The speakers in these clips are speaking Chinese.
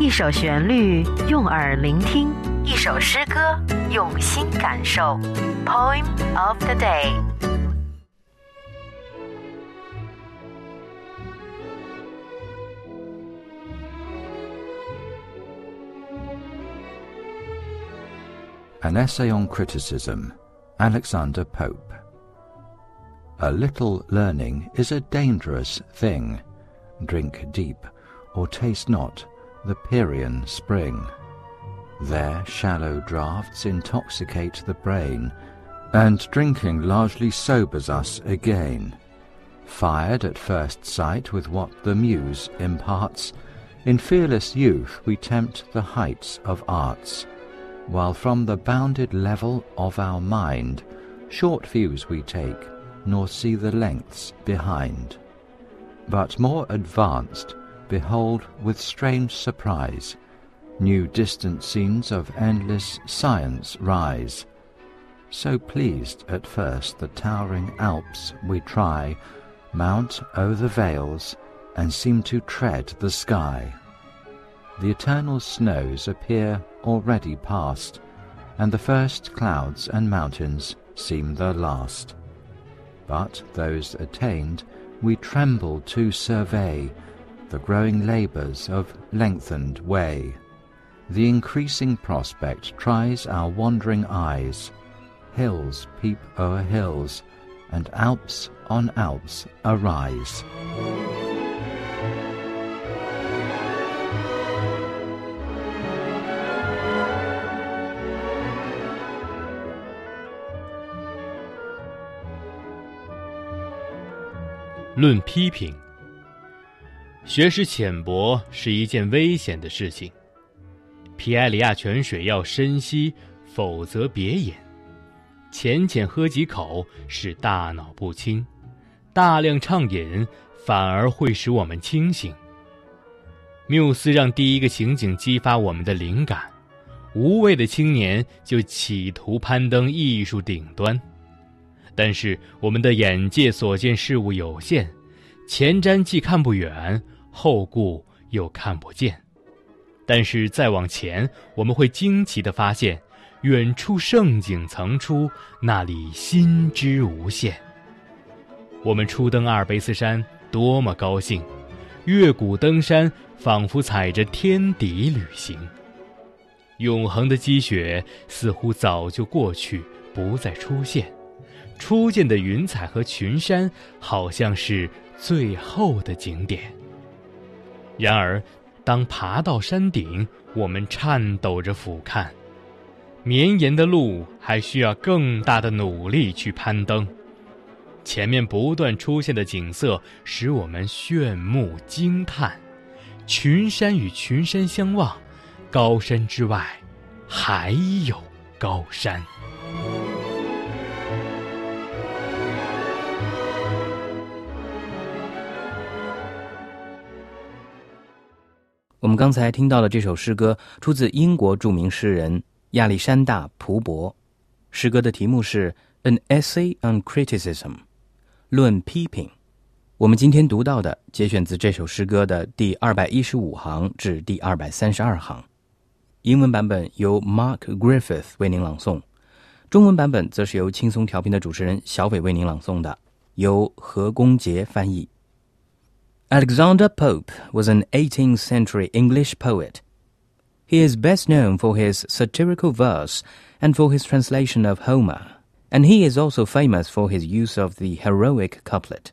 一首旋律，用耳聆听；一首诗歌，用心感受。Poem of the day。An Essay on Criticism, Alexander Pope. A little learning is a dangerous thing. Drink deep, or taste not the Pierian spring. There shallow draughts intoxicate the brain, and drinking largely sobers us again. Fired at first sight with what the muse imparts, in fearless youth we tempt the heights of arts, while from the bounded level of our mind short views we take, nor see the lengths behind. But more advanced, behold with strange surprise new distant scenes of endless science rise. So pleased at first the towering Alps we try, mount o'er the vales, and seem to tread the sky. The eternal snows appear already past, and the first clouds and mountains seem the last. But those attained we tremble to survey, the growing labours of lengthened way. The increasing prospect tries our wandering eyes. Hills peep o'er hills, and Alps on Alps arise. 论批评。 学识浅薄是一件危险的事情。皮埃里亚泉水要深吸，否则别饮。浅浅喝几口使大脑不清，大量畅饮反而会使我们清醒。缪斯让第一个情景激发我们的灵感，无畏的青年就企图攀登艺术顶端。但是我们的眼界所见事物有限，前瞻既看不远。后顾又看不见，但是再往前，我们会惊奇地发现，远处盛景层出，那里心之无限。我们初登阿尔卑斯山，多么高兴！越谷登山，仿佛踩着天底旅行。永恒的积雪似乎早就过去，不再出现。初见的云彩和群山，好像是最后的景点。然而，当爬到山顶，我们颤抖着俯瞰，绵延的路还需要更大的努力去攀登。前面不断出现的景色使我们炫目惊叹，群山与群山相望，高山之外还有高山。我们刚才听到的这首诗歌出自英国著名诗人亚历山大·蒲伯。诗歌的题目是《An Essay on Criticism》，论批评。我们今天读到的节选自这首诗歌的第二百一十五行至第二百三十二行。英文版本由 Mark Griffith 为您朗诵，中文版本则是由轻松调频的主持人小伟为您朗诵的，由何公杰翻译。Alexander Pope was an 18th century English poet. He is best known for his satirical verse and for his translation of Homer, and he is also famous for his use of the heroic couplet.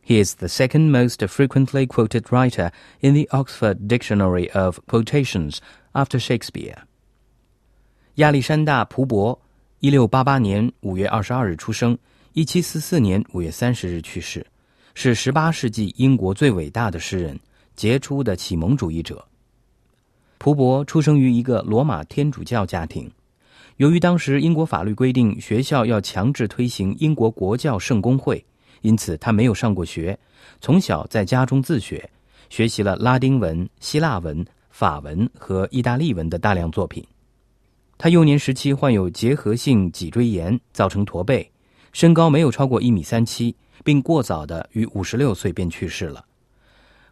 He is the second most frequently quoted writer in the Oxford Dictionary of Quotations after Shakespeare. 亚历山大·蒲伯，一六八八年五月二十二日出生，一七四四年五月三十日去世。 是十八世纪英国最伟大的诗人，杰出的启蒙主义者。蒲伯出生于一个罗马天主教家庭。由于当时英国法律规定学校要强制推行英国国教圣公会，因此他没有上过学，从小在家中自学，学习了拉丁文、希腊文、法文和意大利文的大量作品。他幼年时期患有结核性脊椎炎，造成驼背，身高没有超过一米三七，并过早的于五十六岁便去世了。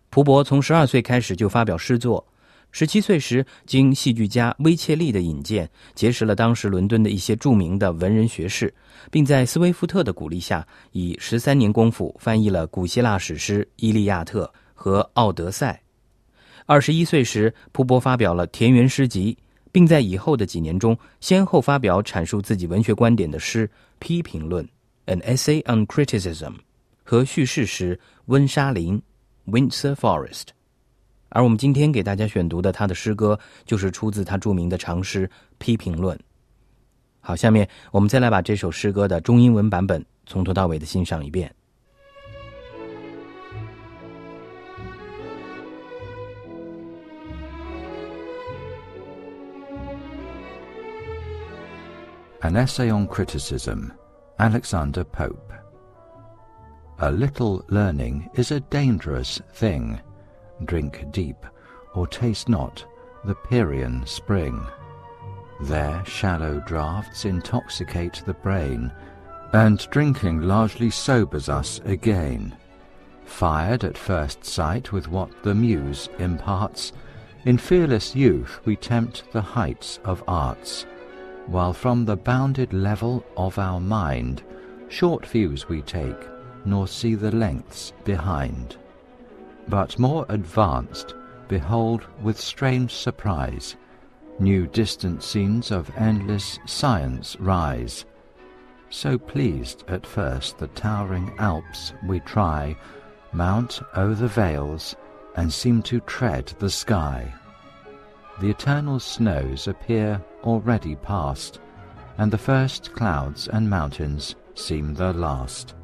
蒲伯从十二岁开始就发表诗作。十七岁时，经戏剧家威切利的引荐，结识了当时伦敦的一些著名的文人学士，并在斯威夫特的鼓励下，以十三年功夫翻译了古希腊史诗《伊利亚特》和《奥德赛》。二十一岁时，蒲伯发表了田园诗集，并在以后的几年中，先后发表阐述自己文学观点的诗《批评论》（An Essay on Criticism） 和叙事诗《温莎林》（Windsor Forest）。而我们今天给大家选读的他的诗歌，就是出自他著名的长诗《批评论》。好，下面我们再来把这首诗歌的中英文版本从头到尾的欣赏一遍。An Essay on Criticism, Alexander Pope. A little learning is a dangerous thing drink deep, or taste not the Pierian spring. There shallow draughts intoxicate the brain, and drinking largely sobers us again. Fired at first sight with what the muse imparts, in fearless youth we tempt the heights of arts, while from the bounded level of our mind short views we take, nor see the lengths behind but more advanced, behold with strange surprise new distant scenes of endless science rise. So pleased at first the towering Alps we try, mount o'er the vales, and seem to tread the sky. The eternal snows appear already past, and the first clouds and mountains seem the last.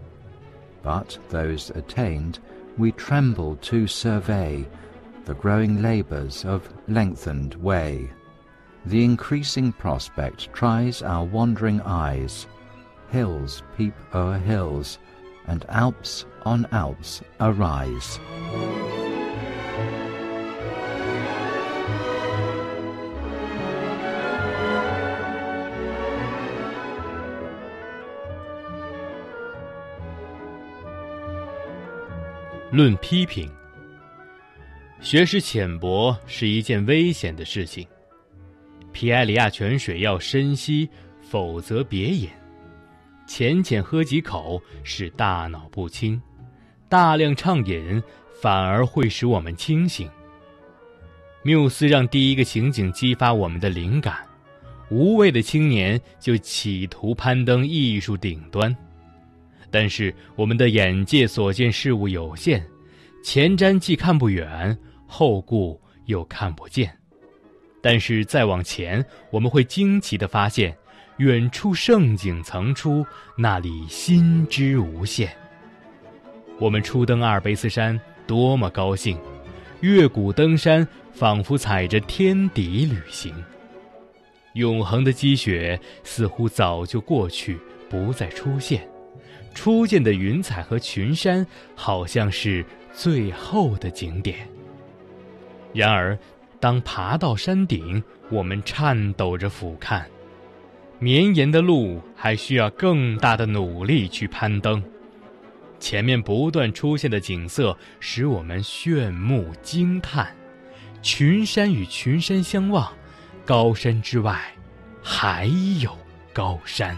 But those attained we tremble to survey the growing labours of lengthened way. The increasing prospect tries our wandering eyes. Hills peep o'er hills, and Alps on Alps arise. 论批评，学识浅薄是一件危险的事情。皮埃里亚泉水要深吸，否则别饮。浅浅喝几口使大脑不清，大量畅饮反而会使我们清醒。缪斯让第一个情景激发我们的灵感，无畏的青年就企图攀登艺术顶端。但是我们的眼界所见事物有限，前瞻既看不远，后顾又看不见。但是再往前，我们会惊奇地发现，远处盛景层出，那里心之无限。我们初登阿尔卑斯山，多么高兴！越谷登山，仿佛踩着天底旅行。永恒的积雪似乎早就过去，不再出现。初见的云彩和群山，好像是最后的景点。然而，当爬到山顶，我们颤抖着俯瞰，绵延的路还需要更大的努力去攀登。前面不断出现的景色使我们炫目惊叹，群山与群山相望，高山之外还有高山。